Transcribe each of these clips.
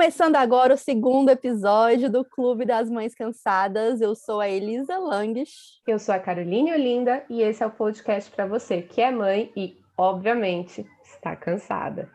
Começando agora o segundo episódio do Clube das Mães Cansadas. Eu sou a Elisa Langes. Eu sou a Caroline Olinda e esse é o podcast para você que é mãe e, obviamente, está cansada.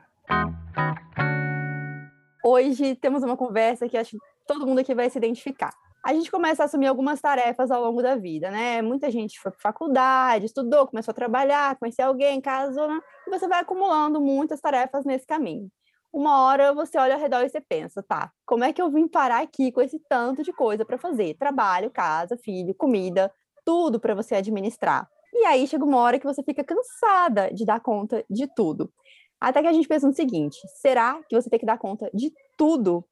Hoje temos uma conversa que acho que todo mundo aqui vai se identificar. A gente começa a assumir algumas tarefas ao longo da vida, né? Muita gente foi para faculdade, estudou, começou a trabalhar, conheceu alguém, casou, né? e você vai acumulando muitas tarefas nesse caminho uma hora você olha ao redor e você pensa, tá, como é que eu vim parar aqui com esse tanto de coisa para fazer? Trabalho, casa, filho, comida, tudo para você administrar. E aí chega uma hora que você fica cansada de dar conta de tudo. Até que a gente pensa no seguinte: será que você tem que dar conta de tudo?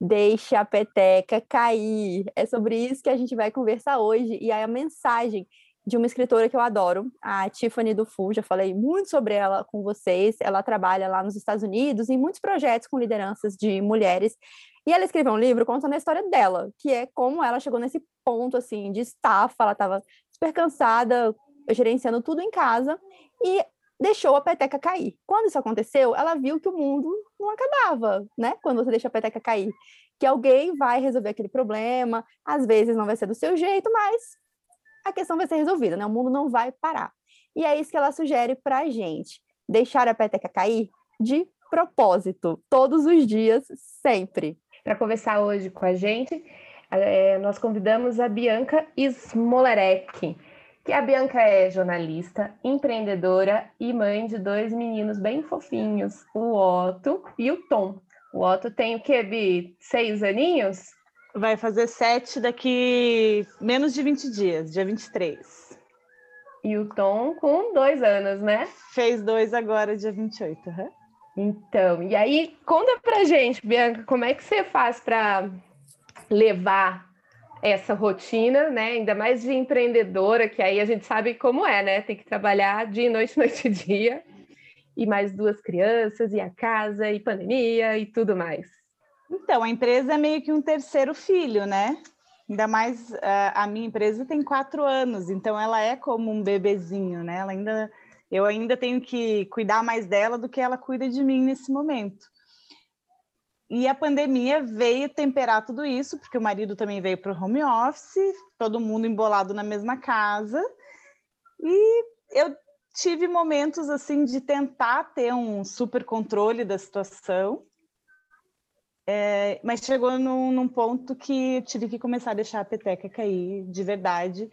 Deixe a peteca cair. É sobre isso que a gente vai conversar hoje. E aí a mensagem de uma escritora que eu adoro, a Tiffany Dufu, já falei muito sobre ela com vocês. Ela trabalha lá nos Estados Unidos em muitos projetos com lideranças de mulheres. E ela escreveu um livro contando a história dela, que é como ela chegou nesse ponto assim de estafa, ela estava super cansada, gerenciando tudo em casa e deixou a peteca cair. Quando isso aconteceu, ela viu que o mundo não acabava, né? Quando você deixa a peteca cair, que alguém vai resolver aquele problema, às vezes não vai ser do seu jeito, mas a questão vai ser resolvida, né? O mundo não vai parar. E é isso que ela sugere para a gente: deixar a peteca cair de propósito, todos os dias, sempre. Para conversar hoje com a gente, é, nós convidamos a Bianca Smolerek, que a Bianca é jornalista, empreendedora e mãe de dois meninos bem fofinhos, o Otto e o Tom. O Otto tem o quê, Bi? Seis aninhos? Vai fazer sete daqui menos de 20 dias, dia 23. E o Tom com dois anos, né? Fez dois agora, dia 28. Uhum. Então, e aí, conta pra gente, Bianca, como é que você faz para levar essa rotina, né? Ainda mais de empreendedora, que aí a gente sabe como é, né? Tem que trabalhar dia e noite, noite e dia, e mais duas crianças, e a casa, e pandemia, e tudo mais. Então, a empresa é meio que um terceiro filho, né? Ainda mais eh, a minha empresa tem quatro anos, então ela é como um bebezinho, né? Ela ainda, eu ainda tenho que cuidar mais dela do que ela cuida de mim nesse momento. E a pandemia veio temperar tudo isso, porque o marido também veio para o home office, todo mundo embolado na mesma casa. E eu tive momentos assim de tentar ter um super controle da situação, é, mas chegou num, num, ponto que eu tive que começar a deixar a peteca cair de verdade,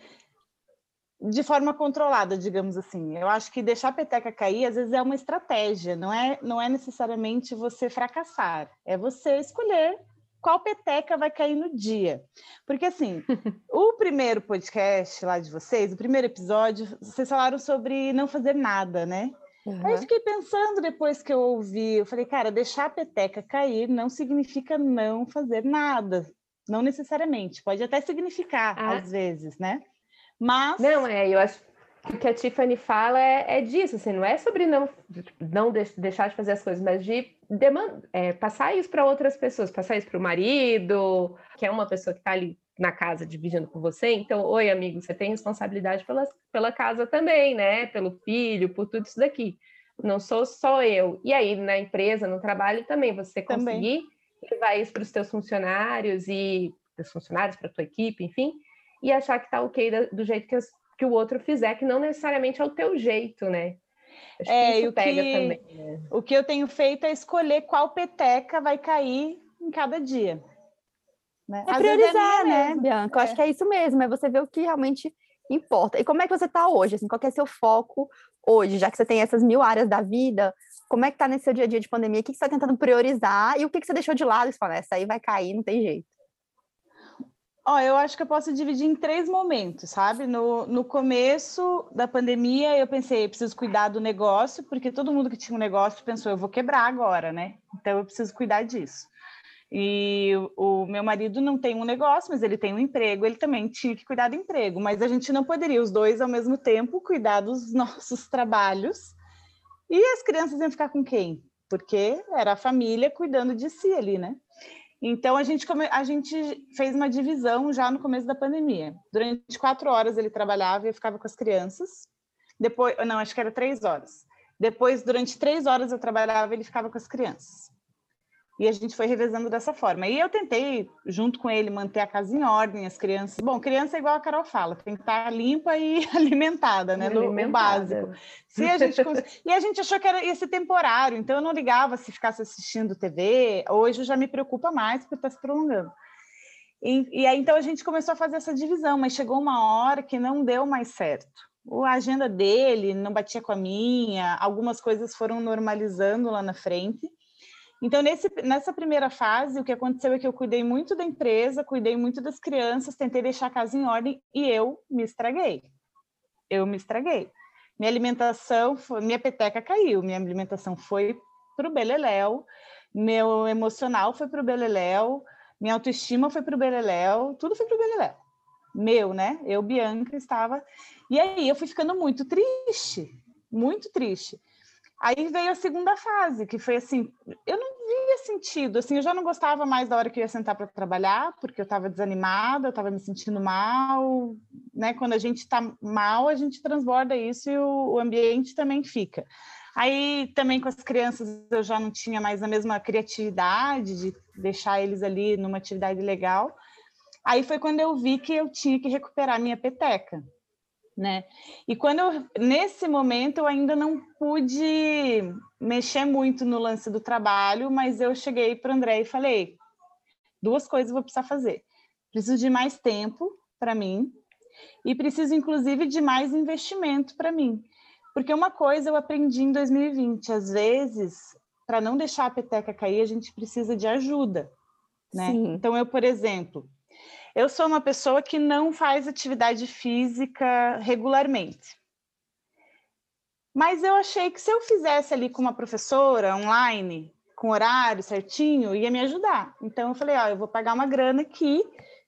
de forma controlada, digamos assim. Eu acho que deixar a peteca cair, às vezes, é uma estratégia, não é, não é necessariamente você fracassar, é você escolher qual peteca vai cair no dia. Porque, assim, o primeiro podcast lá de vocês, o primeiro episódio, vocês falaram sobre não fazer nada, né? Uhum. Aí fiquei pensando depois que eu ouvi, eu falei, cara, deixar a peteca cair não significa não fazer nada. Não necessariamente, pode até significar, ah. às vezes, né? Mas. Não, é, eu acho que o que a Tiffany fala é, é disso, assim, não é sobre não, não deixar de fazer as coisas, mas de demand, é, passar isso para outras pessoas, passar isso para o marido, que é uma pessoa que está ali na casa dividindo com você. Então, oi, amigo, você tem responsabilidade pela, pela casa também, né? Pelo filho, por tudo isso daqui. Não sou só eu. E aí, na empresa, no trabalho também, você conseguir levar isso para os teus funcionários e os funcionários, para a tua equipe, enfim, e achar que está ok do jeito que, as, que o outro fizer, que não necessariamente é o teu jeito, né? Acho é, que isso pega que, também. Né? O que eu tenho feito é escolher qual peteca vai cair em cada dia. Né? É Às é priorizar, é né, Bianca? Eu acho é. que é isso mesmo, é você ver o que realmente importa. E como é que você está hoje? Assim, qual é o seu foco hoje? Já que você tem essas mil áreas da vida, como é que está nesse seu dia a dia de pandemia? O que, que você está tentando priorizar? E o que, que você deixou de lado? Você fala, essa aí vai cair, não tem jeito. Ó, oh, eu acho que eu posso dividir em três momentos, sabe? No, no começo da pandemia, eu pensei, preciso cuidar do negócio, porque todo mundo que tinha um negócio pensou, eu vou quebrar agora, né? Então eu preciso cuidar disso. E o meu marido não tem um negócio, mas ele tem um emprego, ele também tinha que cuidar do emprego, mas a gente não poderia os dois ao mesmo tempo cuidar dos nossos trabalhos. E as crianças iam ficar com quem? Porque era a família cuidando de si ali, né? Então a gente, a gente fez uma divisão já no começo da pandemia. Durante quatro horas ele trabalhava e eu ficava com as crianças. Depois, não, acho que era três horas. Depois, durante três horas eu trabalhava e ele ficava com as crianças. E a gente foi revezando dessa forma. E eu tentei, junto com ele, manter a casa em ordem, as crianças. Bom, criança é igual a Carol fala, tem que estar limpa e alimentada, né? No, no básico. Se a gente cons... e a gente achou que era esse temporário, então eu não ligava se ficasse assistindo TV. Hoje já me preocupa mais porque está se prolongando. E, e aí então a gente começou a fazer essa divisão, mas chegou uma hora que não deu mais certo. A agenda dele não batia com a minha, algumas coisas foram normalizando lá na frente. Então, nesse, nessa primeira fase, o que aconteceu é que eu cuidei muito da empresa, cuidei muito das crianças, tentei deixar a casa em ordem e eu me estraguei. Eu me estraguei. Minha alimentação, foi, minha peteca caiu, minha alimentação foi para o beleléu, meu emocional foi para o beleléu, minha autoestima foi para o beleléu, tudo foi para o beleléu. Meu, né? Eu, Bianca, estava... E aí eu fui ficando muito triste, muito triste. Aí veio a segunda fase, que foi assim, eu não via sentido, assim, eu já não gostava mais da hora que eu ia sentar para trabalhar, porque eu estava desanimada, eu estava me sentindo mal, né? Quando a gente está mal, a gente transborda isso e o, o ambiente também fica. Aí também com as crianças eu já não tinha mais a mesma criatividade de deixar eles ali numa atividade legal. Aí foi quando eu vi que eu tinha que recuperar minha peteca né? E quando eu, nesse momento eu ainda não pude mexer muito no lance do trabalho, mas eu cheguei para o André e falei: duas coisas eu vou precisar fazer. Preciso de mais tempo para mim e preciso inclusive de mais investimento para mim. Porque uma coisa eu aprendi em 2020, às vezes, para não deixar a peteca cair, a gente precisa de ajuda, né? Sim. Então eu, por exemplo, eu sou uma pessoa que não faz atividade física regularmente. Mas eu achei que se eu fizesse ali com uma professora online, com horário certinho, ia me ajudar. Então eu falei, ó, eu vou pagar uma grana aqui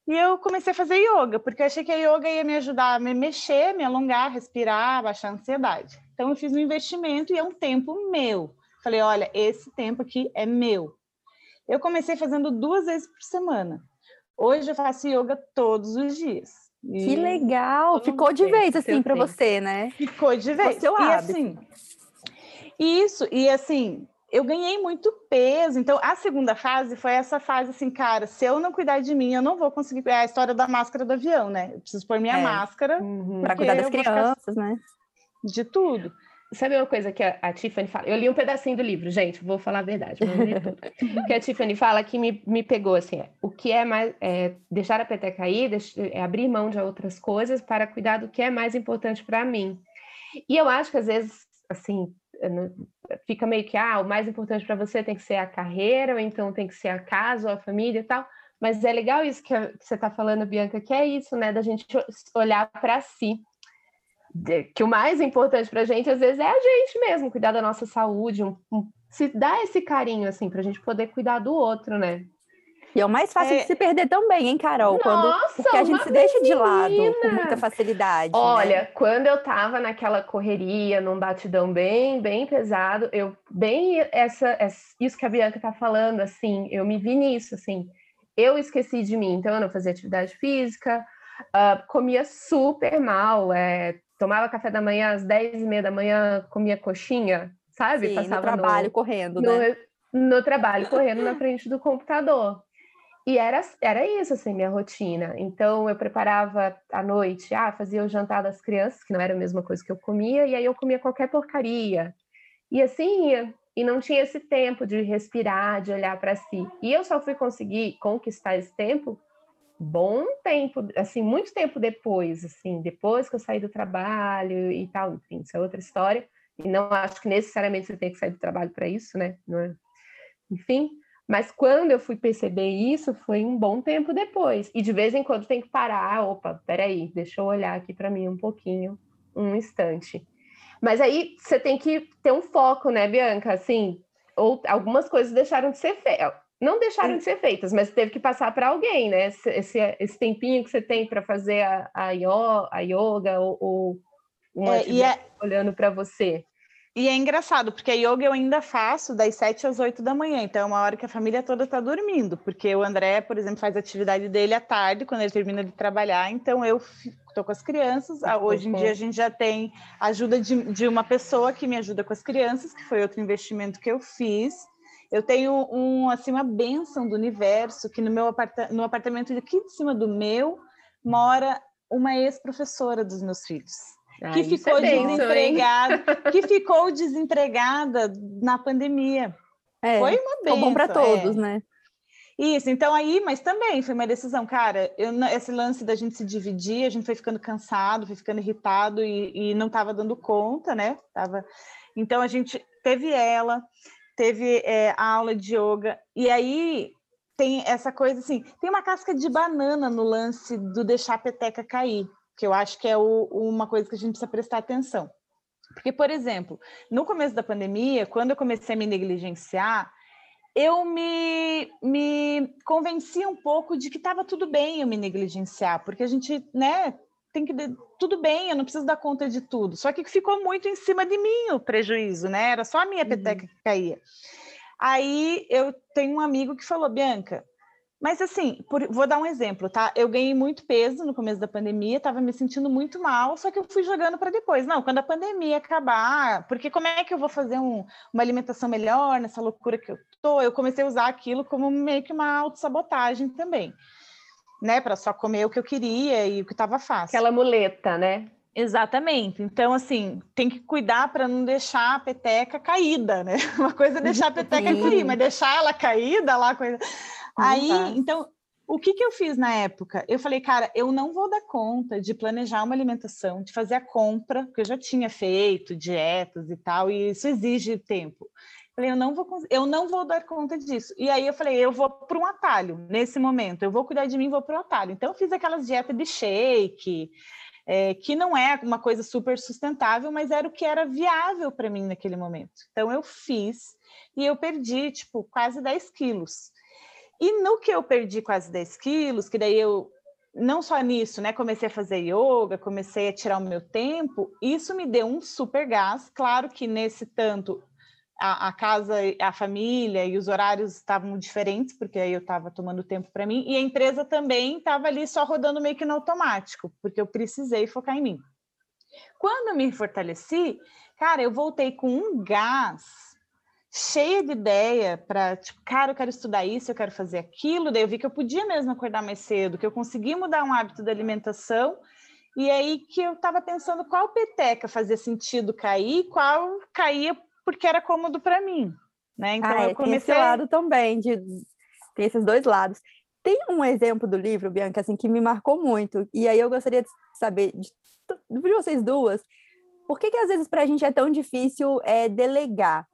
e eu comecei a fazer yoga, porque eu achei que a yoga ia me ajudar a me mexer, me alongar, respirar, baixar a ansiedade. Então eu fiz um investimento e é um tempo meu. Falei, olha, esse tempo aqui é meu. Eu comecei fazendo duas vezes por semana. Hoje eu faço yoga todos os dias. Que legal! Ficou de vez assim para você, né? Ficou de vez. Seu e assim, isso, e assim, eu ganhei muito peso. Então, a segunda fase foi essa fase assim, cara, se eu não cuidar de mim, eu não vou conseguir. É a história da máscara do avião, né? Eu preciso pôr minha é. máscara. Uhum. Para cuidar das crianças, ficar... né? De tudo. Sabe uma coisa que a, a, Tiffany fala? Eu li um pedacinho do livro, gente, vou falar a verdade. que a Tiffany fala que me, me pegou assim: é, o que é mais. É, deixar a peteca cair, é abrir mão de outras coisas para cuidar do que é mais importante para mim. E eu acho que às vezes, assim, fica meio que, ah, o mais importante para você tem que ser a carreira, ou então tem que ser a casa ou a família e tal. Mas é legal isso que, que você está falando, Bianca, que é isso, né, da gente olhar para si que o mais importante para a gente, às vezes, é a gente mesmo, cuidar da nossa saúde, um, um, se dar esse carinho, assim, para a gente poder cuidar do outro, né? E é o mais fácil é... de se perder também, hein, Carol? Nossa, quando, porque a gente se deixa de lado com muita facilidade. Né? Olha, né? quando eu tava naquela correria, num batidão bem, bem pesado, eu bem essa, essa isso que a Bianca tá falando, assim, eu me vi nisso, assim. Eu esqueci de mim, então eu não fazia atividade física, uh, comia super mal, é, tomava café da manhã às 10 e meia da manhã, comia coxinha, sabe? Sim, Passava no trabalho no, correndo, no, né? No trabalho, correndo na frente do computador. E era, era isso, assim, minha rotina. Então, eu preparava à noite, ah, fazia o jantar das crianças, que não era a mesma coisa que eu comia, e aí eu comia qualquer porcaria. E assim ia. E não tinha esse tempo de respirar, de olhar para si. E eu só fui conseguir conquistar esse tempo bom tempo, assim, muito tempo depois, assim, depois que eu saí do trabalho e tal, enfim, isso é outra história. E não acho que necessariamente você tem que sair do trabalho para isso, né? É? Enfim, mas quando eu fui perceber isso, foi um bom tempo depois. E de vez em quando tem que parar, opa, peraí, deixa eu olhar aqui para mim um pouquinho, um instante. Mas aí você tem que ter um foco, né, Bianca? Assim, ou algumas coisas deixaram de ser feitas não deixaram de ser feitas, mas teve que passar para alguém, né? Esse, esse, esse, tempinho que você tem para fazer a, a, a, yoga ou, ou uma é, é... olhando para você. E é engraçado, porque a yoga eu ainda faço das 7 às 8 da manhã, então é uma hora que a família toda está dormindo, porque o André, por exemplo, faz a atividade dele à tarde, quando ele termina de trabalhar, então eu estou com as crianças. Hoje em dia a gente já tem ajuda de, de uma pessoa que me ajuda com as crianças, que foi outro investimento que eu fiz. Eu tenho um, assim, uma bênção do universo que no meu aparta no apartamento aqui de cima do meu mora uma ex-professora dos meus filhos. Ah, que ficou é desempregada, que ficou desempregada na pandemia. É, foi uma bênção. bom para todos, é. né? Isso, então aí, mas também foi uma decisão, cara. Eu, esse lance da gente se dividir, a gente foi ficando cansado, foi ficando irritado e, e não estava dando conta, né? Tava... Então a gente teve ela, teve é, a aula de yoga, e aí tem essa coisa assim: tem uma casca de banana no lance do deixar a peteca cair, que eu acho que é o, uma coisa que a gente precisa prestar atenção. Porque, por exemplo, no começo da pandemia, quando eu comecei a me negligenciar, eu me, me convenci um pouco de que estava tudo bem eu me negligenciar, porque a gente, né, tem que tudo bem, eu não preciso dar conta de tudo. Só que ficou muito em cima de mim o prejuízo, né? Era só a minha peteca uhum. que caía. Aí eu tenho um amigo que falou, Bianca, mas assim, por, vou dar um exemplo, tá? Eu ganhei muito peso no começo da pandemia, estava me sentindo muito mal, só que eu fui jogando para depois. Não, quando a pandemia acabar, porque como é que eu vou fazer um, uma alimentação melhor nessa loucura que eu tô? Eu comecei a usar aquilo como meio que uma autossabotagem também, né? Para só comer o que eu queria e o que estava fácil. Aquela muleta, né? Exatamente. Então, assim, tem que cuidar para não deixar a peteca caída, né? Uma coisa é deixar a peteca cair, mas deixar ela caída lá, coisa. Aí, tá. então, o que, que eu fiz na época? Eu falei, cara, eu não vou dar conta de planejar uma alimentação, de fazer a compra, porque eu já tinha feito dietas e tal, e isso exige tempo. Falei, eu não vou, eu não vou dar conta disso. E aí eu falei, eu vou para um atalho nesse momento. Eu vou cuidar de mim, vou para o atalho. Então eu fiz aquelas dietas de shake, é, que não é uma coisa super sustentável, mas era o que era viável para mim naquele momento. Então eu fiz e eu perdi tipo quase 10 quilos. E no que eu perdi quase 10 quilos, que daí eu, não só nisso, né? Comecei a fazer yoga, comecei a tirar o meu tempo, isso me deu um super gás. Claro que nesse tanto a, a casa, a família e os horários estavam diferentes, porque aí eu estava tomando tempo para mim, e a empresa também estava ali só rodando meio que no automático, porque eu precisei focar em mim. Quando eu me fortaleci, cara, eu voltei com um gás cheia de ideia para, tipo, cara, eu quero estudar isso, eu quero fazer aquilo. Daí eu vi que eu podia mesmo acordar mais cedo, que eu consegui mudar um hábito da alimentação. E aí que eu estava pensando qual peteca fazia sentido cair, qual caía porque era cômodo para mim, né? Então ah, eu comecei esse lado também de tem esses dois lados. Tem um exemplo do livro, Bianca, assim, que me marcou muito. E aí eu gostaria de saber de, de vocês duas, por que que às vezes para a gente é tão difícil é, delegar?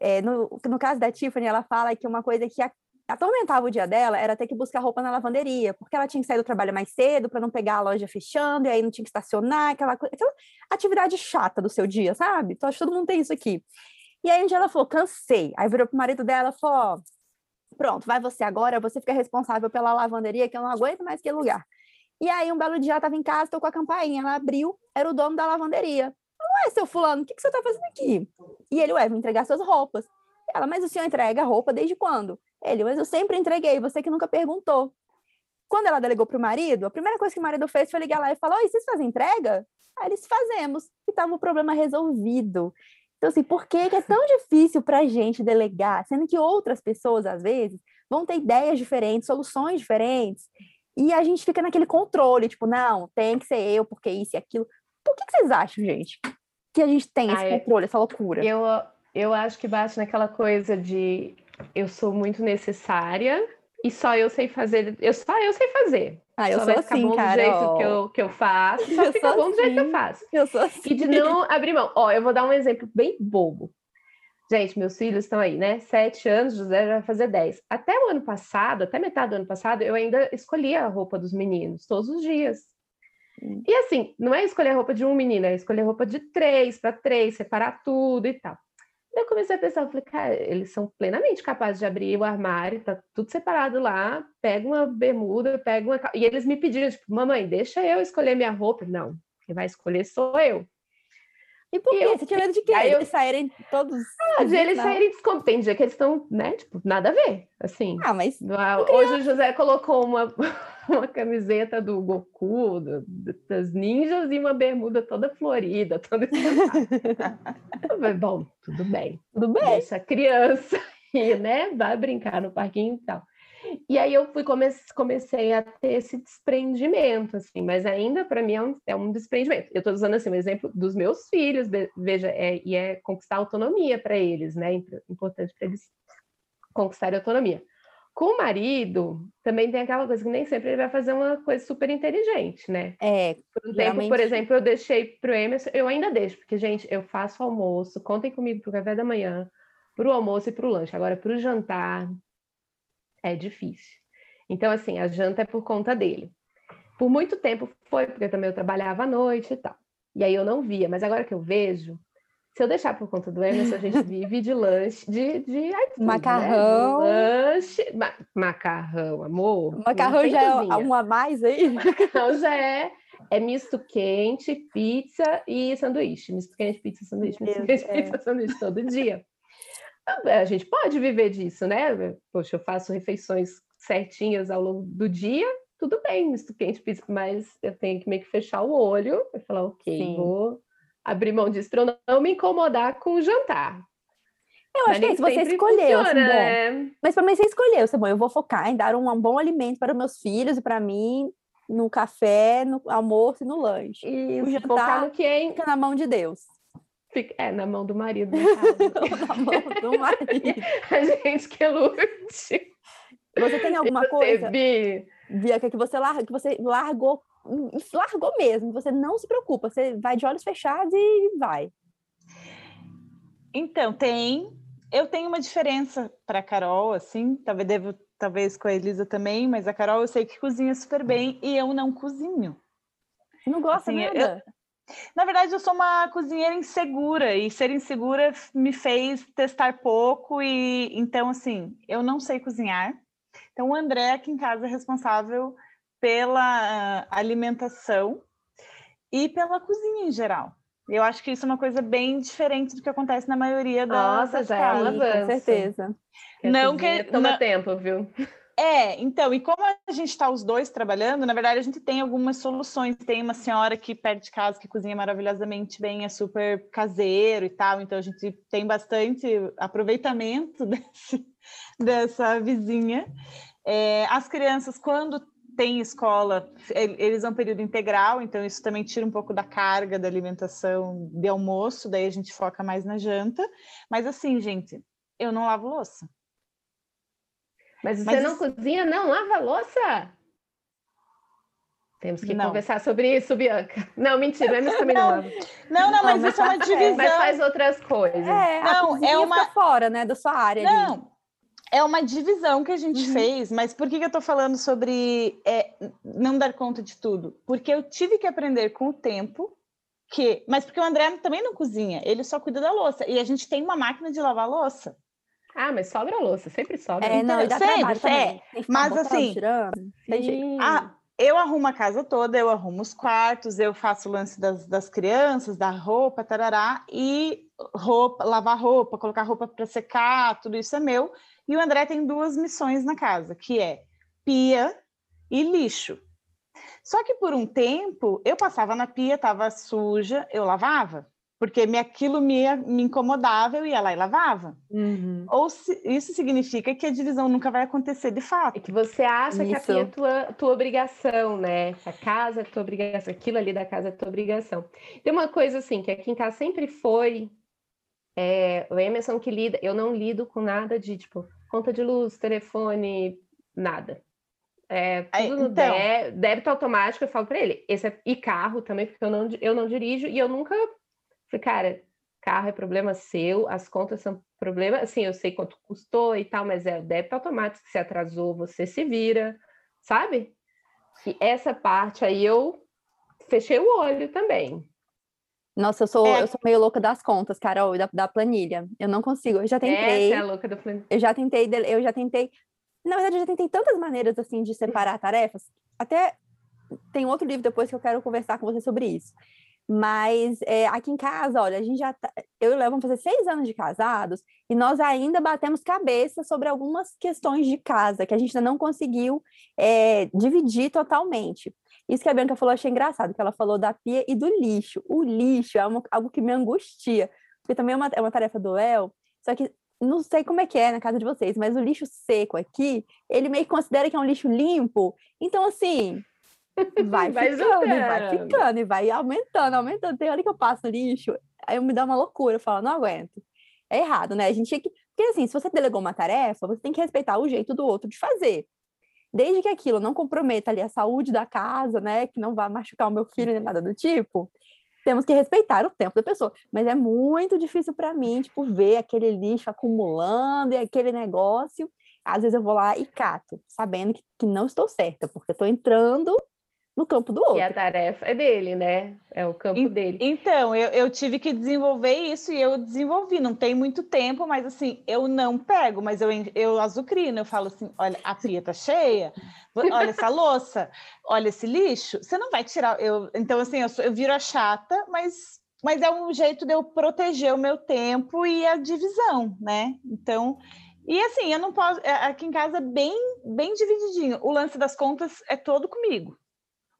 É, no, no caso da Tiffany, ela fala que uma coisa que a, atormentava o dia dela era ter que buscar roupa na lavanderia, porque ela tinha que sair do trabalho mais cedo para não pegar a loja fechando, e aí não tinha que estacionar, aquela, aquela atividade chata do seu dia, sabe? Então, acho que todo mundo tem isso aqui. E aí, um dia ela falou, cansei. Aí virou pro marido dela e falou, pronto, vai você agora, você fica responsável pela lavanderia, que eu não aguento mais aquele lugar. E aí, um belo dia, ela estava em casa, tocou a campainha, ela abriu, era o dono da lavanderia. Ué, seu fulano, o que, que você está fazendo aqui? E ele, ué, vou entregar suas roupas. Ela, mas o senhor entrega roupa desde quando? Ele, mas eu sempre entreguei, você que nunca perguntou. Quando ela delegou para o marido, a primeira coisa que o marido fez foi ligar lá e falar: Oi, vocês fazem entrega? Aí eles fazemos. E estava o problema resolvido. Então, assim, por que, que é tão difícil para a gente delegar? Sendo que outras pessoas, às vezes, vão ter ideias diferentes, soluções diferentes. E a gente fica naquele controle, tipo, não, tem que ser eu, porque isso e aquilo. Por que, que vocês acham, gente? Que a gente tem esse ah, controle, essa loucura? Eu, eu acho que bate naquela coisa de eu sou muito necessária e só eu sei fazer, eu só eu sei fazer. Ah, eu só sou assim, bom cara. Do jeito que eu, que eu faço, só eu fica bom assim. do jeito que eu assim. faço. Eu sou assim. E de não abrir mão. Ó, eu vou dar um exemplo bem bobo. Gente, meus filhos estão aí, né? Sete anos, José já vai fazer dez. Até o ano passado, até metade do ano passado, eu ainda escolhia a roupa dos meninos, todos os dias. E assim, não é escolher a roupa de um menino, é escolher a roupa de três para três, separar tudo e tal. Daí eu comecei a pensar, eu falei, cara, eles são plenamente capazes de abrir o armário, tá tudo separado lá, pega uma bermuda, pega uma. E eles me pediram, tipo, mamãe, deixa eu escolher minha roupa. Não, quem vai escolher sou eu. E por quê? Você tinha medo de quê? Aí eles saírem todos. Ah, de eles saírem descontentes, já que eles estão, né? Tipo, nada a ver. Assim. Ah, mas. Hoje o José colocou uma, uma camiseta do Goku, do, das ninjas e uma bermuda toda florida, toda Bom, tudo bem. Tudo bem. Essa criança e, né, vai brincar no parquinho e tal. E aí eu fui comecei a ter esse desprendimento, assim, mas ainda para mim é um, é um desprendimento. Eu estou usando assim um exemplo dos meus filhos, veja, é, e é conquistar autonomia para eles, né? Importante para eles conquistarem autonomia. Com o marido, também tem aquela coisa que nem sempre ele vai fazer uma coisa super inteligente, né? É. Por um geralmente... tempo, por exemplo, eu deixei pro Emerson, eu ainda deixo, porque, gente, eu faço almoço, contem comigo pro café da manhã, pro almoço e pro lanche. Agora, pro jantar, é difícil. Então, assim, a janta é por conta dele. Por muito tempo foi, porque também eu trabalhava à noite e tal. E aí eu não via, mas agora que eu vejo, se eu deixar por conta do Emerson, a gente vive de lanche, de, de macarrão. Né? lanche, ma macarrão, amor. Macarrão já é cozinha. é um a mais aí? Macarrão já é, é misto quente, pizza e sanduíche. Misto quente, pizza, sanduíche, misto quente, é. pizza, sanduíche todo dia. A gente pode viver disso, né? Poxa, eu faço refeições certinhas ao longo do dia, tudo bem, misto quente, pizza, mas eu tenho que meio que fechar o olho e falar, ok, Sim. vou abrir mão disso para eu não me incomodar com o jantar. Eu acho que é isso, você escolheu. Funciona, assim, né? Mas para mim você escolheu, bom, eu vou focar em dar um, um bom alimento para meus filhos e para mim no café, no almoço e no lanche. E o jantar no que é... fica na mão de Deus. Fica, é, na mão do marido. na mão do marido. A gente que lute. Você tem alguma coisa, Bi? Bianca, que você, larga, que você largou, largou mesmo, você não se preocupa, você vai de olhos fechados e vai. Então, tem. Eu tenho uma diferença para a Carol, assim, talvez devo, talvez com a Elisa também, mas a Carol eu sei que cozinha super bem e eu não cozinho. Não gosta assim, nada? Eu, na verdade, eu sou uma cozinheira insegura e ser insegura me fez testar pouco e então assim, eu não sei cozinhar. Então o André aqui em casa é responsável pela alimentação e pela cozinha em geral. Eu acho que isso é uma coisa bem diferente do que acontece na maioria das, Nossa, já é. Com certeza. Não que toma não... tempo, viu? É, então, e como a gente está os dois trabalhando, na verdade a gente tem algumas soluções. Tem uma senhora aqui perto de casa que cozinha maravilhosamente bem, é super caseiro e tal, então a gente tem bastante aproveitamento desse, dessa vizinha. É, as crianças, quando tem escola, eles vão período integral, então isso também tira um pouco da carga da alimentação de almoço, daí a gente foca mais na janta. Mas assim, gente, eu não lavo louça. Mas você mas não isso... cozinha, não lava louça? Temos que não. conversar sobre isso, Bianca. Não, mentira, mas também não, não Não, não, mas, mas isso é uma divisão. Mas faz outras coisas. É, não, é uma fora, né, da sua área. Não, ali. é uma divisão que a gente uhum. fez, mas por que, que eu tô falando sobre é, não dar conta de tudo? Porque eu tive que aprender com o tempo que... Mas porque o André também não cozinha, ele só cuida da louça. E a gente tem uma máquina de lavar louça. Ah, mas sobra louça, sempre sobra. É, não, dá sempre, trabalho também. É. Mas assim, ah, eu arrumo a casa toda, eu arrumo os quartos, eu faço o lance das, das crianças, da roupa, tarará, e roupa, lavar roupa, colocar roupa para secar, tudo isso é meu. E o André tem duas missões na casa, que é pia e lixo. Só que por um tempo eu passava na pia, estava suja, eu lavava porque me, aquilo me, me incomodava, eu ia lá e lavava. Uhum. Ou se, isso significa que a divisão nunca vai acontecer de fato. É que você acha isso. que a é tua, tua obrigação, né? A casa é tua obrigação, aquilo ali da casa é tua obrigação. Tem uma coisa assim, que aqui em casa sempre foi é, o Emerson que lida, eu não lido com nada de tipo conta de luz, telefone, nada. É, tudo no então... débito automático, eu falo para ele. Esse é, e carro também, porque eu não, eu não dirijo e eu nunca Falei, cara, carro é problema seu, as contas são problema, assim, eu sei quanto custou e tal, mas é o débito automático, se atrasou, você se vira, sabe? E essa parte aí eu fechei o olho também. Nossa, eu sou, é. eu sou meio louca das contas, Carol, da, da planilha. Eu não consigo. Eu já tentei. Essa é a louca da planilha. Eu já tentei, eu já tentei. Na verdade, eu já tentei tantas maneiras assim de separar tarefas. Até tem outro livro depois que eu quero conversar com você sobre isso. Mas é, aqui em casa, olha, a gente já tá, eu e o Léo vamos fazer seis anos de casados e nós ainda batemos cabeça sobre algumas questões de casa que a gente ainda não conseguiu é, dividir totalmente. Isso que a Bianca falou, achei engraçado, que ela falou da pia e do lixo. O lixo é uma, algo que me angustia, porque também é uma, é uma tarefa do Léo, só que não sei como é que é na casa de vocês, mas o lixo seco aqui, ele meio que considera que é um lixo limpo. Então, assim, vai, vai ficando, e vai ficando, e vai aumentando, aumentando. Tem hora que eu passo lixo, aí me dá uma loucura, eu falo, não aguento. É errado, né? A gente tinha que. Porque assim, se você delegou uma tarefa, você tem que respeitar o jeito do outro de fazer. Desde que aquilo não comprometa ali a saúde da casa, né? Que não vá machucar o meu filho nem nada do tipo, temos que respeitar o tempo da pessoa. Mas é muito difícil para mim, tipo, ver aquele lixo acumulando e aquele negócio. Às vezes eu vou lá e cato, sabendo que, que não estou certa, porque estou entrando no campo do outro. E a tarefa é dele, né? É o campo e, dele. Então, eu, eu tive que desenvolver isso e eu desenvolvi. Não tem muito tempo, mas assim, eu não pego, mas eu, eu azucrino, eu falo assim: olha, a pia tá cheia, olha essa louça, olha esse lixo, você não vai tirar. Eu, então, assim, eu, eu viro a chata, mas, mas é um jeito de eu proteger o meu tempo e a divisão, né? Então. E assim, eu não posso. É, aqui em casa é bem, bem divididinho. O lance das contas é todo comigo.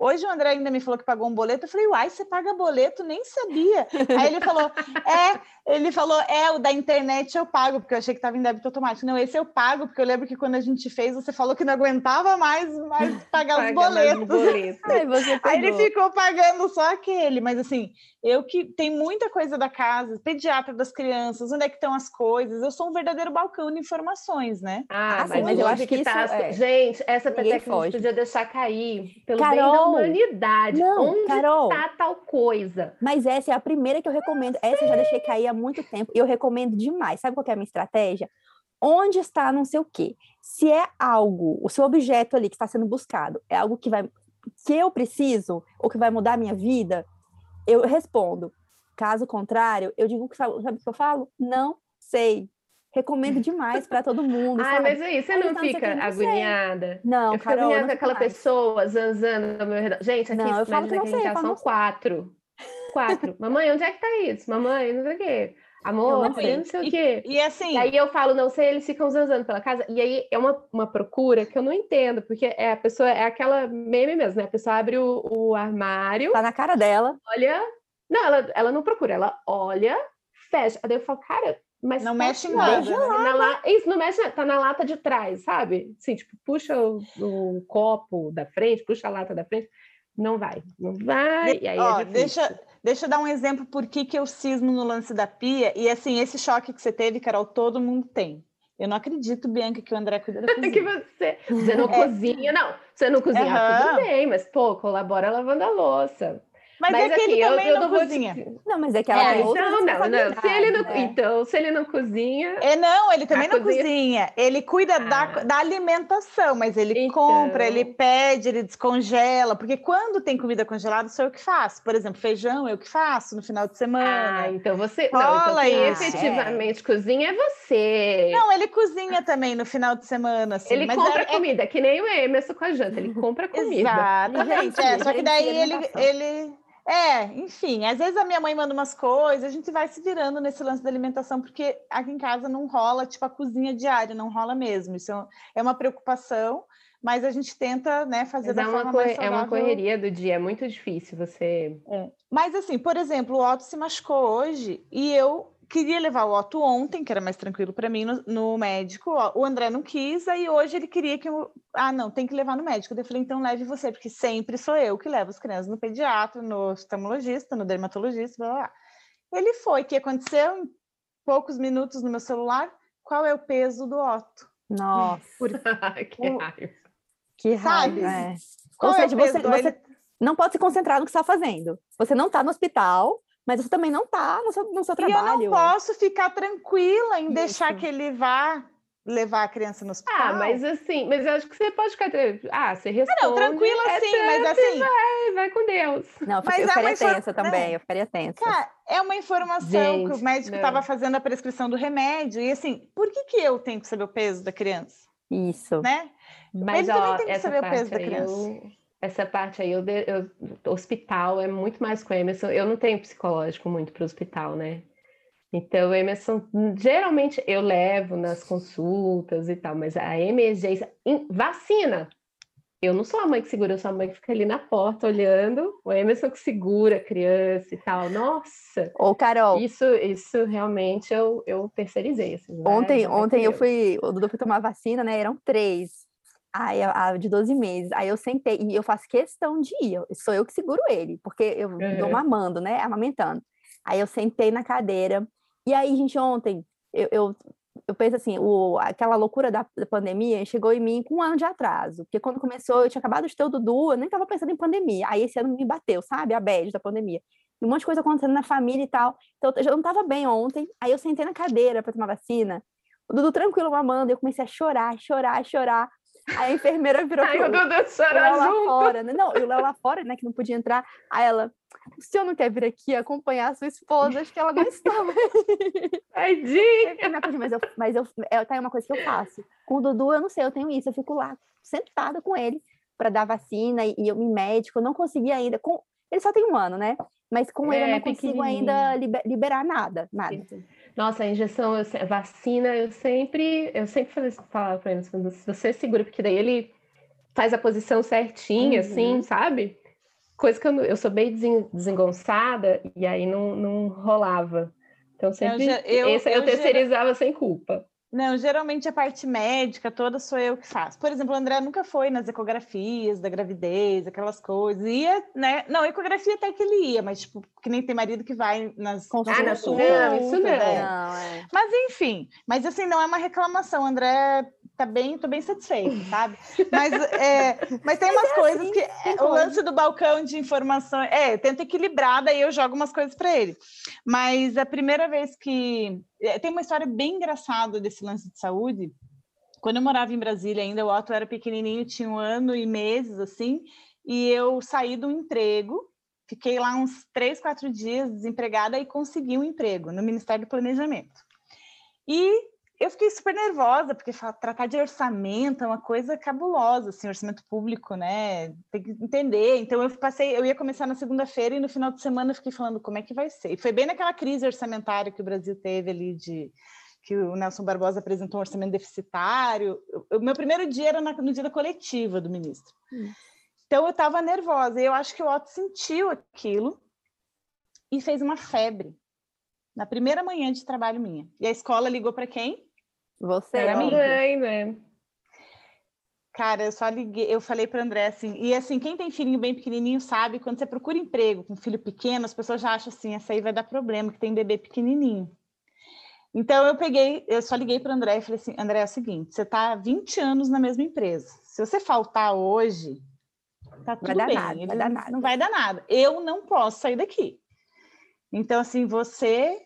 Hoje o André ainda me falou que pagou um boleto. Eu falei, uai, você paga boleto? Nem sabia. Aí ele falou, é, ele falou, é, o da internet eu pago, porque eu achei que estava em débito automático. Não, esse eu pago, porque eu lembro que quando a gente fez, você falou que não aguentava mais, mais pagar os boletos. boletos. Aí, Aí ele ficou pagando só aquele, mas assim, eu que tem muita coisa da casa, pediatra das crianças, onde é que estão as coisas? Eu sou um verdadeiro balcão de informações, né? Ah, ah mas, mas eu acho que, que tá... É. Gente, essa peteca a gente podia deixar cair pelo Carol, bem da humanidade. Não, onde Carol, tá tal coisa? Mas essa é a primeira que eu recomendo. Essa eu já deixei cair há muito tempo. E eu recomendo demais. Sabe qual é a minha estratégia? Onde está não sei o quê? Se é algo, o seu objeto ali que está sendo buscado, é algo que vai que eu preciso ou que vai mudar a minha vida, eu respondo. Caso contrário, eu digo que sabe o que eu falo? Não sei. Recomendo demais para todo mundo. Ah, mas aí, você não fica não agoniada? Não, eu fico Carol, agoniada com aquela mais. pessoa zanzando ao meu redor. Gente, aqui, não, eu falo que não sei, são quatro. Quatro. Mamãe, onde é que tá isso? Mamãe, não sei o quê. Amor, não, sei. não sei o quê. E, e assim. E aí eu falo, não sei, eles ficam zanzando pela casa. E aí é uma, uma procura que eu não entendo, porque é a pessoa, é aquela meme mesmo, né? A pessoa abre o, o armário. Tá na cara dela. Olha. Não, ela, ela não procura, ela olha, fecha. Aí eu falo, cara, mas. Não tá mexe nada. Né? Na la... Isso, não mexe, tá na lata de trás, sabe? Assim, tipo, puxa o, o copo da frente, puxa a lata da frente. Não vai, não vai. De... E aí é Ó, é deixa Deixa eu dar um exemplo por que, que eu cismo no lance da pia. E assim, esse choque que você teve, Carol, todo mundo tem. Eu não acredito, Bianca, que o André cuida da cozinha. que você, você não é. cozinha, não. Você não cozinha, uhum. tudo bem, mas, pô, colabora lavando a louça. Mas, mas é que ele também eu, não cozinha. Te... Não, mas é que ela é, tem então, não, não. Se ele não, né? Então, se ele não cozinha... É, não, ele também não cozinha... cozinha. Ele cuida ah. da, da alimentação, mas ele então... compra, ele pede, ele descongela. Porque quando tem comida congelada, sou eu que faço. Por exemplo, feijão, eu que faço no final de semana. Ah, então você... Rola não, então quem efetivamente é. cozinha é você. Não, ele cozinha também no final de semana, assim. Ele compra é, é comida, que nem o Emerson com a janta. Ele compra comida. Exatamente. é, só que daí ele... ele é, enfim, às vezes a minha mãe manda umas coisas, a gente vai se virando nesse lance da alimentação, porque aqui em casa não rola, tipo, a cozinha diária, não rola mesmo. Isso é uma preocupação, mas a gente tenta, né, fazer mas da é forma mais saudável. É uma correria do dia, é muito difícil você... É. Mas assim, por exemplo, o Otto se machucou hoje e eu queria levar o Otto ontem, que era mais tranquilo para mim, no, no, médico. O André não quis, aí hoje ele queria que eu. Ah, não, tem que levar no médico. Eu falei, então leve você, porque sempre sou eu que levo as crianças no pediatra, no oftalmologista, no dermatologista, blá, blá, blá. Ele foi. O que aconteceu? Em poucos minutos no meu celular, qual é o peso do Otto? Nossa, Por... que raiva. Que raiva. É. Ou seja, é você, você não pode se concentrar no que está fazendo. Você não está no hospital, mas você também não está no seu, no seu trabalho. E eu não posso ficar tranquila em Isso. deixar que ele vá levar a criança no hospital. Ah, mas assim, mas eu acho que você pode ficar. Ah, você responde. Ah, não, tranquila é sim, mas assim. Vai, vai com Deus. Não, mas eu é ficaria tensa também, eu ficaria tensa. Cara, é uma informação Gente, que o médico estava fazendo a prescrição do remédio. E assim, por que, que eu tenho que saber o peso da criança? Isso. Né? Mas, Ele ó, também tem que saber o peso da criança. Eu essa parte aí, eu, eu, hospital é muito mais com o Emerson. Eu não tenho psicológico muito para o hospital, né? Então, o Emerson, geralmente eu levo nas consultas e tal, mas a emergência, vacina. eu não sou a mãe que segura, eu sou a mãe que fica ali na porta olhando, o Emerson que segura a criança e tal. Nossa! Ô, Carol. Isso, isso realmente eu, eu terceirizei. Assim, ontem ontem eu fui, o Dudu foi tomar vacina, né? Eram três. Aí, a, de 12 meses. Aí eu sentei, e eu faço questão de ir. Sou eu que seguro ele, porque eu uhum. dou mamando, né? Amamentando. Aí eu sentei na cadeira. E aí, gente, ontem, eu, eu eu penso assim, o, aquela loucura da, da, pandemia chegou em mim com um ano de atraso, porque quando começou, eu tinha acabado de ter o Dudu, eu nem estava pensando em pandemia, aí esse ano me bateu, sabe, a bad da pandemia. E um monte de coisa acontecendo na família e tal, então eu já não estava bem ontem, aí eu sentei na cadeira para tomar vacina, o Dudu tranquilo mamando, eu comecei a chorar, chorar, chorar, Aí a enfermeira virou Ai, pro, o chora lá fora, né? Não, eu lá, lá fora, né, que não podia entrar. Aí ela, o senhor não quer vir aqui acompanhar a sua esposa? Acho que ela não estava. Tadinha! Mas, eu, mas eu, é, tá uma coisa que eu faço. Com o Dudu, eu não sei, eu tenho isso. Eu fico lá, sentada com ele para dar vacina e, e eu me médico. Eu não consegui ainda. Com, ele só tem um ano, né? Mas com é, ele eu não consigo ainda liberar nada, nada. Nossa, a injeção, eu, vacina, eu sempre, eu sempre falava para ele, se você segura, porque daí ele faz a posição certinha, assim, uhum. assim, sabe? Coisa que eu, eu sou bem desengonçada e aí não, não rolava. Então sempre, eu, eu, esse eu, eu terceirizava sem culpa. Não, geralmente a parte médica toda sou eu que faço. Por exemplo, o André nunca foi nas ecografias da gravidez, aquelas coisas. Ia, né? Não, ecografia até que ele ia, mas tipo, que nem tem marido que vai nas consultas. Ah, não, isso não. Né? não é. Mas enfim, mas assim, não é uma reclamação. O André tá bem, tô bem satisfeito, sabe? Mas, é, mas tem umas mas é coisas assim, que é, o lance do balcão de informações, é, eu tento equilibrar, daí eu jogo umas coisas para ele. Mas a primeira vez que é, tem uma história bem engraçada desse lance de saúde. Quando eu morava em Brasília ainda, o Otto era pequenininho, tinha um ano e meses assim, e eu saí do emprego, fiquei lá uns três, quatro dias desempregada e consegui um emprego no Ministério do Planejamento. E eu fiquei super nervosa, porque tratar de orçamento é uma coisa cabulosa, assim, orçamento público, né? Tem que entender. Então eu passei, eu ia começar na segunda-feira e no final de semana eu fiquei falando como é que vai ser. E foi bem naquela crise orçamentária que o Brasil teve ali de que o Nelson Barbosa apresentou um orçamento deficitário. O meu primeiro dia era no dia da coletiva do ministro. Hum. Então eu estava nervosa. E eu acho que o Otto sentiu aquilo e fez uma febre na primeira manhã de trabalho minha. E a escola ligou para quem? Você Era minha mãe, né? Cara, eu só liguei, eu falei para André assim, e assim, quem tem filhinho bem pequenininho sabe, quando você procura emprego com filho pequeno, as pessoas já acham assim, essa aí vai dar problema, que tem bebê pequenininho. Então eu peguei, eu só liguei para André e falei assim, André, é o seguinte, você está há 20 anos na mesma empresa. Se você faltar hoje, tá tudo vai bem. Nada, vai dar nada. Não vai dar nada. Eu não posso sair daqui. Então, assim, você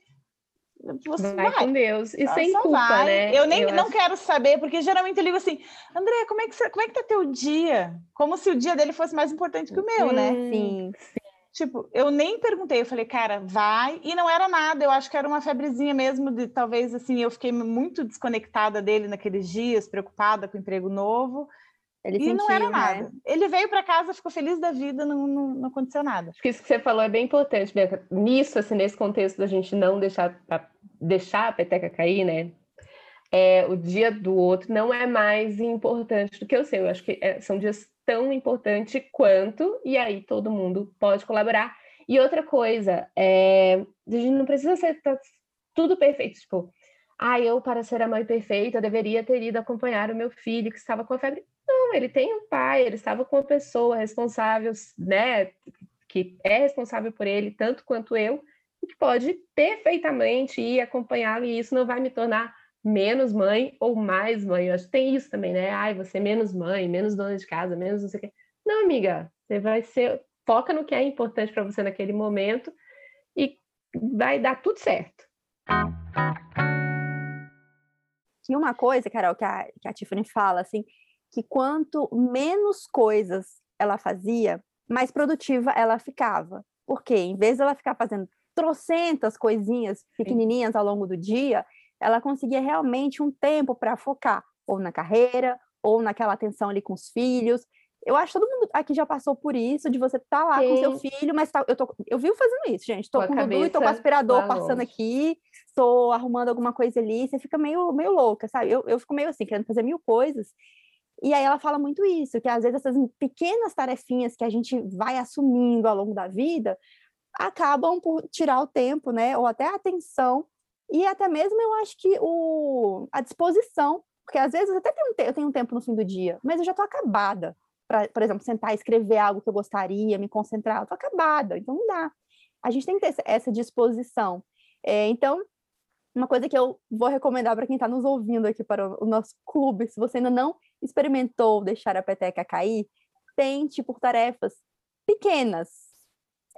você vai, vai, com Deus. E sem culpa, vai. né? Eu nem eu não acho... quero saber, porque geralmente eu ligo assim, André, como é que você, como é que tá teu dia? Como se o dia dele fosse mais importante que o meu, né? hum, né? Sim, sim. Tipo, eu nem perguntei, eu falei, cara, vai, e não era nada, eu acho que era uma febrezinha mesmo de talvez assim, eu fiquei muito desconectada dele naqueles dias, preocupada com o emprego novo. Ele e sentiu, não era nada. Né? Ele veio para casa, ficou feliz da vida, não, não, não aconteceu nada. Acho que isso que você falou é bem importante, Bianca. Nisso, assim, nesse contexto da gente não deixar, deixar a peteca cair, né? É, o dia do outro não é mais importante do que o seu. Eu acho que é, são dias tão importantes quanto, e aí todo mundo pode colaborar. E outra coisa, é, a gente não precisa ser tá, tudo perfeito. Tipo, ah, eu, para ser a mãe perfeita, deveria ter ido acompanhar o meu filho que estava com a febre. Não, ele tem um pai, ele estava com uma pessoa responsável, né, que é responsável por ele tanto quanto eu, e que pode perfeitamente ir acompanhá-lo, e isso não vai me tornar menos mãe ou mais mãe. Eu acho que tem isso também, né? Ai, você é menos mãe, menos dona de casa, menos não sei o quê. Não, amiga, você vai ser. Foca no que é importante para você naquele momento e vai dar tudo certo. Tinha uma coisa, Carol, que a, que a Tiffany fala, assim, que quanto menos coisas ela fazia, mais produtiva ela ficava. Porque em vez de ela ficar fazendo trocentas coisinhas pequenininhas ao longo do dia, ela conseguia realmente um tempo para focar ou na carreira, ou naquela atenção ali com os filhos. Eu acho que todo mundo aqui já passou por isso, de você estar tá lá Sim. com seu filho, mas tá, eu, tô, eu vivo fazendo isso, gente. Estou com o Dudu e estou com o aspirador passando longe. aqui, estou arrumando alguma coisa ali, você fica meio, meio louca, sabe? Eu, eu fico meio assim, querendo fazer mil coisas. E aí ela fala muito isso, que às vezes essas pequenas tarefinhas que a gente vai assumindo ao longo da vida acabam por tirar o tempo, né? Ou até a atenção e até mesmo eu acho que o, a disposição, porque às vezes até tenho, eu tenho um tempo no fim do dia, mas eu já estou acabada para, por exemplo, sentar e escrever algo que eu gostaria, me concentrar, eu estou acabada, então não dá. A gente tem que ter essa disposição. É, então, uma coisa que eu vou recomendar para quem está nos ouvindo aqui para o nosso clube, se você ainda não experimentou deixar a peteca cair, tente por tarefas pequenas.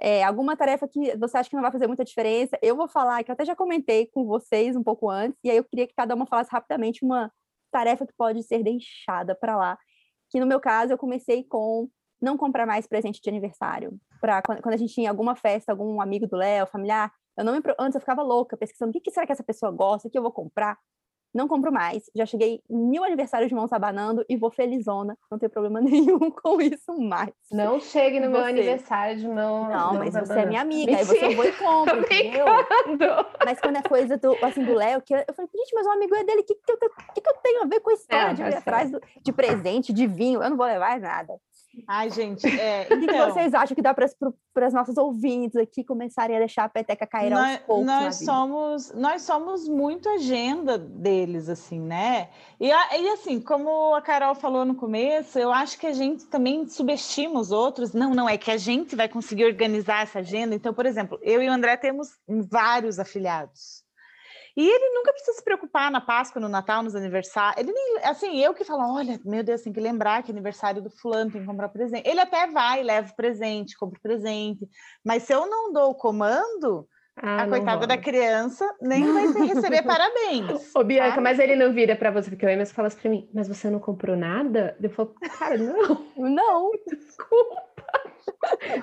É, alguma tarefa que você acha que não vai fazer muita diferença, eu vou falar, que eu até já comentei com vocês um pouco antes, e aí eu queria que cada uma falasse rapidamente uma tarefa que pode ser deixada para lá. Que no meu caso eu comecei com não comprar mais presente de aniversário. Para quando a gente tinha alguma festa, algum amigo do Léo, familiar, eu não me, antes eu ficava louca pesquisando o que, que será que essa pessoa gosta, o que eu vou comprar não compro mais. Já cheguei mil aniversários de mãos abanando e vou felizona. Não tenho problema nenhum com isso mais. Não chegue no e meu você? aniversário de mão. Não, mas você é minha amiga. Mentira. Aí você vai e compra, entendeu? Mas quando é coisa do, assim, do Léo, que eu, eu falei, gente, mas o amigo é dele, o que, que, que, que, eu tenho a ver com a história de ir atrás de presente, de vinho? Eu não vou levar nada. Ai, gente, é, então... o que então vocês acham que dá para as nossas ouvintes aqui começarem a deixar a peteca cair nós, aos poucos? Nós somos, nós somos muito agenda deles, assim, né? E, e assim, como a Carol falou no começo, eu acho que a gente também subestima os outros. Não, não é que a gente vai conseguir organizar essa agenda. Então, por exemplo, eu e o André temos vários afiliados. E ele nunca precisa se preocupar na Páscoa, no Natal, nos aniversários. Ele nem, assim, eu que falo, olha, meu Deus, tem que lembrar que é aniversário do fulano, tem que comprar presente. Ele até vai, leva o presente, compra o presente. Mas se eu não dou o comando, ah, a coitada da criança nem vai receber parabéns. Ô, Bianca, tá? mas ele não vira para você, porque o Emerson fala assim para mim, mas você não comprou nada? Eu falo, cara, não. Não. Desculpa.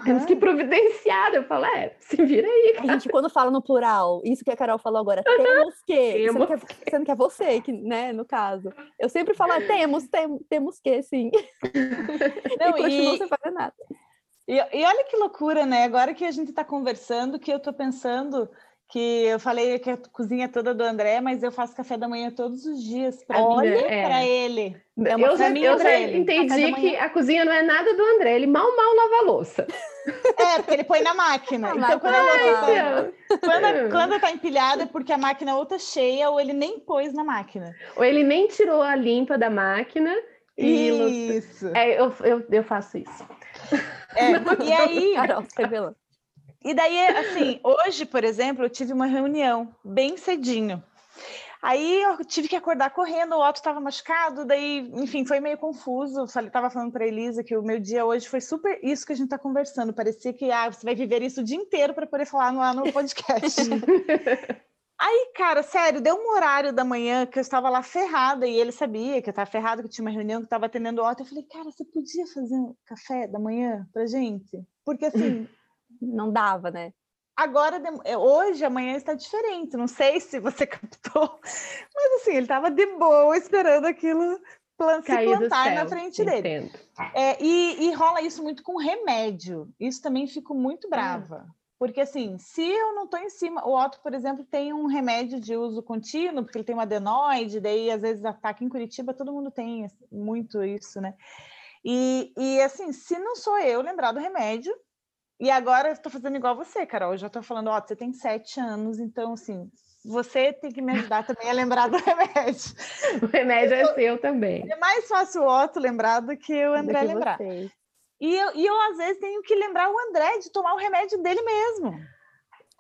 Temos que providenciar. Eu falo, é, se vira aí. Cara. A gente, quando fala no plural, isso que a Carol falou agora, temos que. Temos. Sendo, que é, sendo que é você, que, né, no caso. Eu sempre falo, ah, temos, tem, temos que, sim. Não, e continua e... sem fazer nada. E, e olha que loucura, né? Agora que a gente está conversando, que eu estou pensando que eu falei que a cozinha é toda do André, mas eu faço café da manhã todos os dias para é. para ele. É eu já, eu já entendi que a cozinha não é nada do André, ele mal mal lava a louça. É, porque ele põe na máquina. então, quando, a louça, quando, quando tá empilhada é porque a máquina ou tá cheia ou ele nem pôs na máquina. Ou ele nem tirou a limpa da máquina. Isso. É, eu, eu, eu faço isso. É, e aí. Carol, revelando. E daí, assim, hoje, por exemplo, eu tive uma reunião bem cedinho. Aí eu tive que acordar correndo, o Otto estava machucado, daí, enfim, foi meio confuso. Falei, tava falando para Elisa que o meu dia hoje foi super isso que a gente está conversando. Parecia que ah, você vai viver isso o dia inteiro para poder falar lá no podcast. Aí, cara, sério, deu um horário da manhã que eu estava lá ferrada e ele sabia que eu estava ferrada, que tinha uma reunião que estava atendendo o Otto. Eu falei, cara, você podia fazer um café da manhã pra gente? Porque assim, não dava, né? Agora, é, hoje, amanhã está diferente. Não sei se você captou, mas assim, ele estava de boa esperando aquilo plan se plantar na frente dele. É, e, e, rola isso muito com remédio. Isso também fico muito brava. Porque assim, se eu não estou em cima, o Otto, por exemplo, tem um remédio de uso contínuo, porque ele tem uma adenoide, daí às vezes ataque em Curitiba, todo mundo tem muito isso, né? E, e assim, se não sou eu lembrar do remédio, e agora eu estou fazendo igual você, Carol. Eu já estou falando, ó, você tem sete anos, então assim, você tem que me ajudar também a lembrar do remédio. O remédio é seu também. É mais fácil o Otto lembrar do que o André lembrar. E eu, e eu, às vezes, tenho que lembrar o André de tomar o remédio dele mesmo.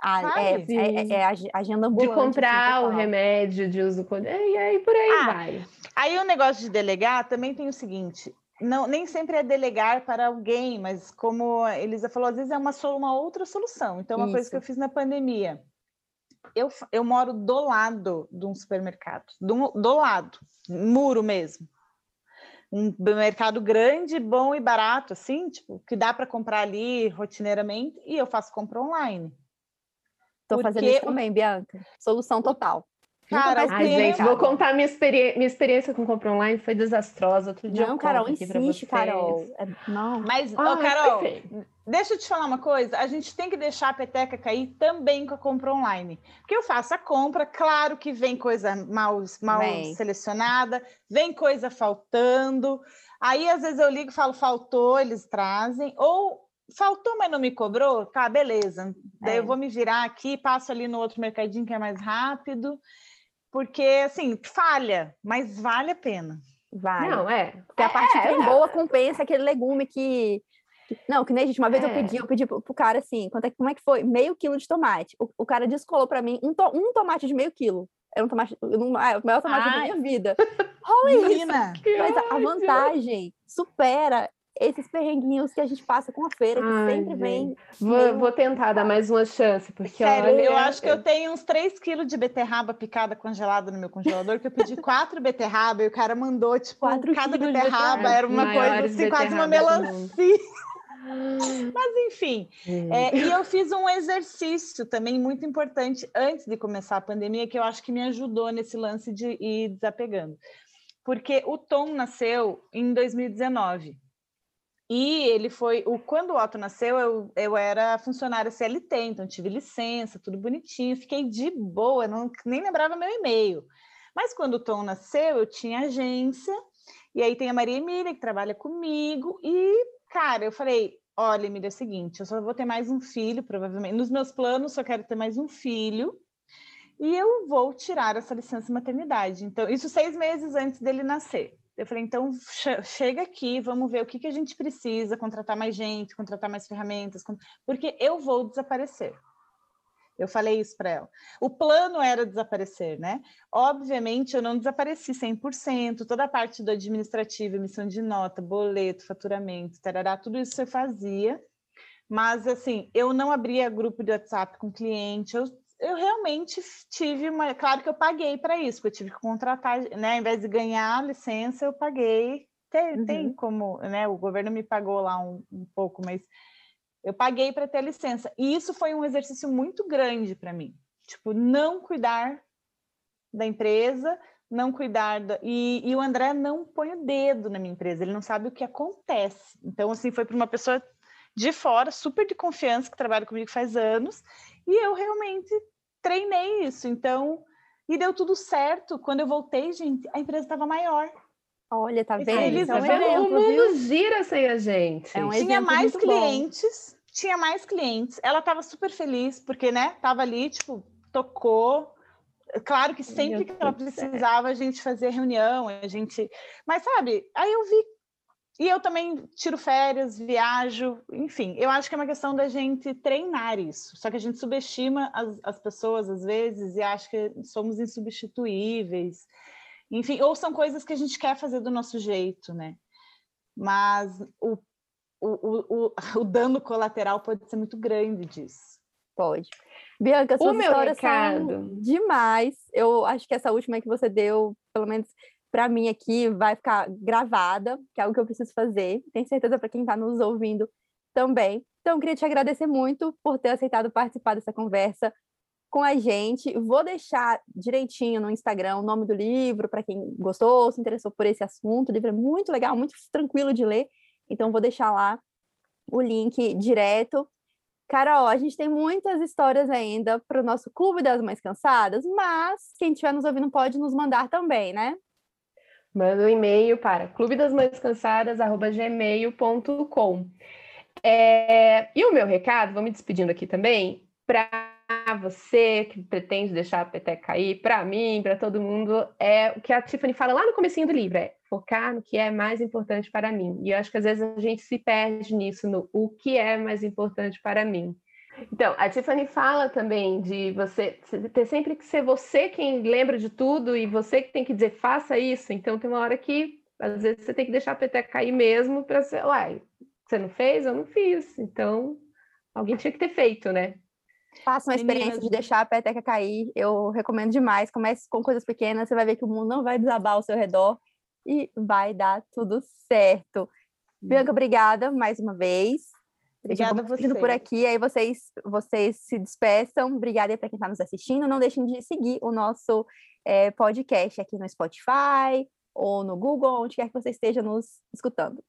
Ah, é, é, é, agenda ambulante. De comprar assim, o remédio, de uso... E aí, por aí ah, vai. Aí o negócio de delegar também tem o seguinte não, nem sempre é delegar para alguém, mas como a Elisa falou, às vezes é uma, uma outra solução. Então, uma Isso. coisa que eu fiz na pandemia, eu, eu moro do lado de um supermercado, do, do lado, muro mesmo. Um mercado grande, bom e barato, assim, tipo, que dá para comprar ali rotineiramente, e eu faço compra online. Estou fazendo isso também, Bianca. Solução total. Cara, Ai, gente, vou contar minha, experi minha experiência com compra online, foi desastrosa. Outro dia não, Carol, insiste, Carol. É, não. Mas, ah, Carol, deixa eu te falar uma coisa. A gente tem que deixar a peteca cair também com a compra online. Porque eu faço a compra, claro que vem coisa mal, mal selecionada, vem coisa faltando. Aí, às vezes, eu ligo e falo, faltou, eles trazem. Ou faltou, mas não me cobrou? Tá, beleza. Daí é. eu vou me virar aqui, passo ali no outro mercadinho que é mais rápido porque assim, falha, mas vale a pena. Vale. Não, é. Porque a parte é, boa compensa aquele legume que. Não, que nem gente, uma vez é. eu pedi, eu pedi pro, pro cara assim, quanto é, como é que foi? Meio quilo de tomate. O, o cara descolou para mim um, to, um tomate de meio quilo. Era um tomate, um, ah, o maior tomate Ai. da minha vida. Olha isso! Mas a vantagem supera esses perrenguinhos que a gente passa com a feira, que Ai, sempre gente. vem. Vou, meio... vou, tentar dar mais uma chance, porque Sério, olha, eu acho que eu tenho uns 3 quilos de beterraba picada congelada no meu congelador, que eu pedi quatro beterraba e o cara mandou, tipo, quatro cada beterraba era uma coisa assim, quase uma melancia. Mas enfim, é, e eu fiz um exercício também muito importante antes de começar a pandemia, que eu acho que me ajudou nesse lance de ir desapegando. Porque o Tom nasceu em 2019. E ele foi. O, quando o Otto nasceu, eu, eu era funcionária CLT, então tive licença, tudo bonitinho, fiquei de boa, não, nem lembrava meu e-mail. Mas quando o Tom nasceu, eu tinha agência, e aí tem a Maria Emília, que trabalha comigo, e, cara, eu falei: olha, Emília, é o seguinte, eu só vou ter mais um filho, provavelmente. Nos meus planos, só quero ter mais um filho, e eu vou tirar essa licença maternidade. Então, isso seis meses antes dele nascer. Eu falei, então chega aqui, vamos ver o que, que a gente precisa, contratar mais gente, contratar mais ferramentas, porque eu vou desaparecer. Eu falei isso para ela. O plano era desaparecer, né? Obviamente, eu não desapareci 100%, toda a parte do administrativo, emissão de nota, boleto, faturamento, tarará, tudo isso eu fazia. Mas, assim, eu não abria grupo de WhatsApp com cliente, eu eu realmente tive uma. Claro que eu paguei para isso, porque eu tive que contratar, né? Ao invés de ganhar a licença, eu paguei. Tem, uhum. tem como, né? O governo me pagou lá um, um pouco, mas eu paguei para ter a licença. E isso foi um exercício muito grande para mim. Tipo, não cuidar da empresa, não cuidar da... e, e, o André não põe o dedo na minha empresa, ele não sabe o que acontece. Então, assim, foi para uma pessoa de fora, super de confiança, que trabalha comigo faz anos, e eu realmente treinei isso. Então, e deu tudo certo. Quando eu voltei, gente, a empresa estava maior. Olha, tá vendo? Eles, um exemplo, o mundo viu? gira sem a gente. É um tinha mais clientes, bom. tinha mais clientes. Ela estava super feliz, porque, né, tava ali, tipo, tocou. Claro que sempre que ela precisava, a gente fazia reunião, a gente. Mas, sabe, aí eu vi e eu também tiro férias, viajo, enfim, eu acho que é uma questão da gente treinar isso. Só que a gente subestima as, as pessoas às vezes e acha que somos insubstituíveis. Enfim, ou são coisas que a gente quer fazer do nosso jeito, né? Mas o, o, o, o dano colateral pode ser muito grande disso. Pode. Bianca, suas o histórias recado. são demais. Eu acho que essa última que você deu, pelo menos para mim aqui vai ficar gravada, que é algo que eu preciso fazer. Tenho certeza para quem está nos ouvindo também. Então, queria te agradecer muito por ter aceitado participar dessa conversa com a gente. Vou deixar direitinho no Instagram o nome do livro para quem gostou, se interessou por esse assunto. O livro é muito legal, muito tranquilo de ler. Então, vou deixar lá o link direto. Carol, a gente tem muitas histórias ainda para o nosso Clube das Mães Cansadas, mas quem estiver nos ouvindo pode nos mandar também, né? Manda um e-mail para clubedasmãescansadas.gmail.com. É, e o meu recado, vou me despedindo aqui também, para você que pretende deixar a peteca cair, para mim, para todo mundo, é o que a Tiffany fala lá no comecinho do livro, é focar no que é mais importante para mim. E eu acho que às vezes a gente se perde nisso, no o que é mais importante para mim. Então, a Tiffany fala também de você ter sempre que ser você quem lembra de tudo e você que tem que dizer faça isso. Então, tem uma hora que às vezes você tem que deixar a peteca cair mesmo para ser, uai, você não fez? Eu não fiz. Então, alguém tinha que ter feito, né? Faça uma experiência de deixar a peteca cair. Eu recomendo demais. Comece com coisas pequenas, você vai ver que o mundo não vai desabar ao seu redor e vai dar tudo certo. Bianca, obrigada mais uma vez. Obrigada a vocês. por aqui, aí vocês, vocês se despeçam. Obrigada para quem está nos assistindo. Não deixem de seguir o nosso é, podcast aqui no Spotify ou no Google, onde quer que você esteja nos escutando.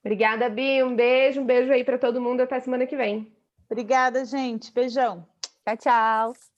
Obrigada, Bi. Um beijo, um beijo aí para todo mundo. Até semana que vem. Obrigada, gente. Beijão. Tchau, tchau.